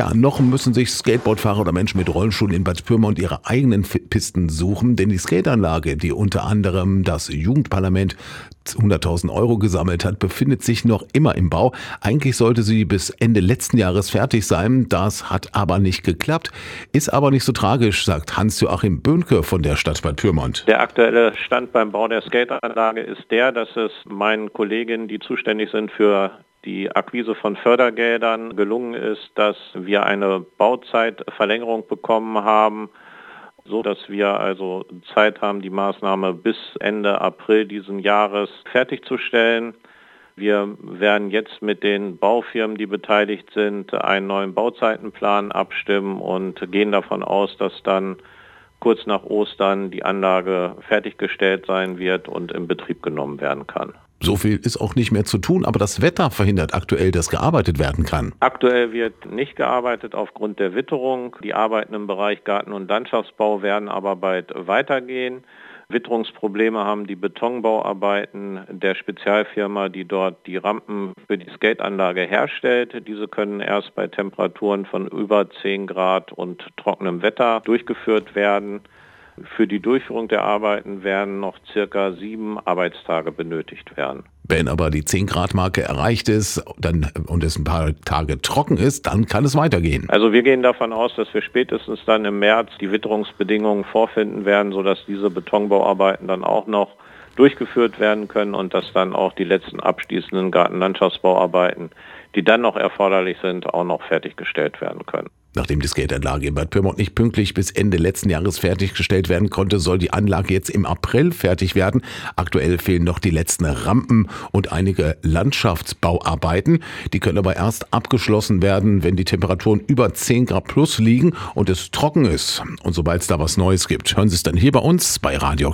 Ja, noch müssen sich Skateboardfahrer oder Menschen mit Rollschuhen in Bad Pyrmont ihre eigenen Pisten suchen, denn die Skateanlage, die unter anderem das Jugendparlament 100.000 Euro gesammelt hat, befindet sich noch immer im Bau. Eigentlich sollte sie bis Ende letzten Jahres fertig sein. Das hat aber nicht geklappt. Ist aber nicht so tragisch, sagt Hans-Joachim Böhnke von der Stadt Bad Pyrmont. Der aktuelle Stand beim Bau der Skateanlage ist der, dass es meinen Kolleginnen, die zuständig sind für die Akquise von Fördergeldern gelungen ist, dass wir eine Bauzeitverlängerung bekommen haben, so dass wir also Zeit haben, die Maßnahme bis Ende April diesen Jahres fertigzustellen. Wir werden jetzt mit den Baufirmen, die beteiligt sind, einen neuen Bauzeitenplan abstimmen und gehen davon aus, dass dann kurz nach Ostern die Anlage fertiggestellt sein wird und in Betrieb genommen werden kann. So viel ist auch nicht mehr zu tun, aber das Wetter verhindert aktuell, dass gearbeitet werden kann. Aktuell wird nicht gearbeitet aufgrund der Witterung. Die Arbeiten im Bereich Garten- und Landschaftsbau werden aber bald weitergehen. Witterungsprobleme haben die Betonbauarbeiten der Spezialfirma, die dort die Rampen für die Skateanlage herstellt. Diese können erst bei Temperaturen von über 10 Grad und trockenem Wetter durchgeführt werden. Für die Durchführung der Arbeiten werden noch circa sieben Arbeitstage benötigt werden. Wenn aber die 10 Grad Marke erreicht ist dann, und es ein paar Tage trocken ist, dann kann es weitergehen. Also wir gehen davon aus, dass wir spätestens dann im März die Witterungsbedingungen vorfinden werden, sodass diese Betonbauarbeiten dann auch noch durchgeführt werden können und dass dann auch die letzten abschließenden Gartenlandschaftsbauarbeiten, die dann noch erforderlich sind, auch noch fertiggestellt werden können. Nachdem die Skateanlage in Bad Pyrmont nicht pünktlich bis Ende letzten Jahres fertiggestellt werden konnte, soll die Anlage jetzt im April fertig werden. Aktuell fehlen noch die letzten Rampen und einige Landschaftsbauarbeiten. Die können aber erst abgeschlossen werden, wenn die Temperaturen über 10 Grad plus liegen und es trocken ist. Und sobald es da was Neues gibt, hören Sie es dann hier bei uns bei Radio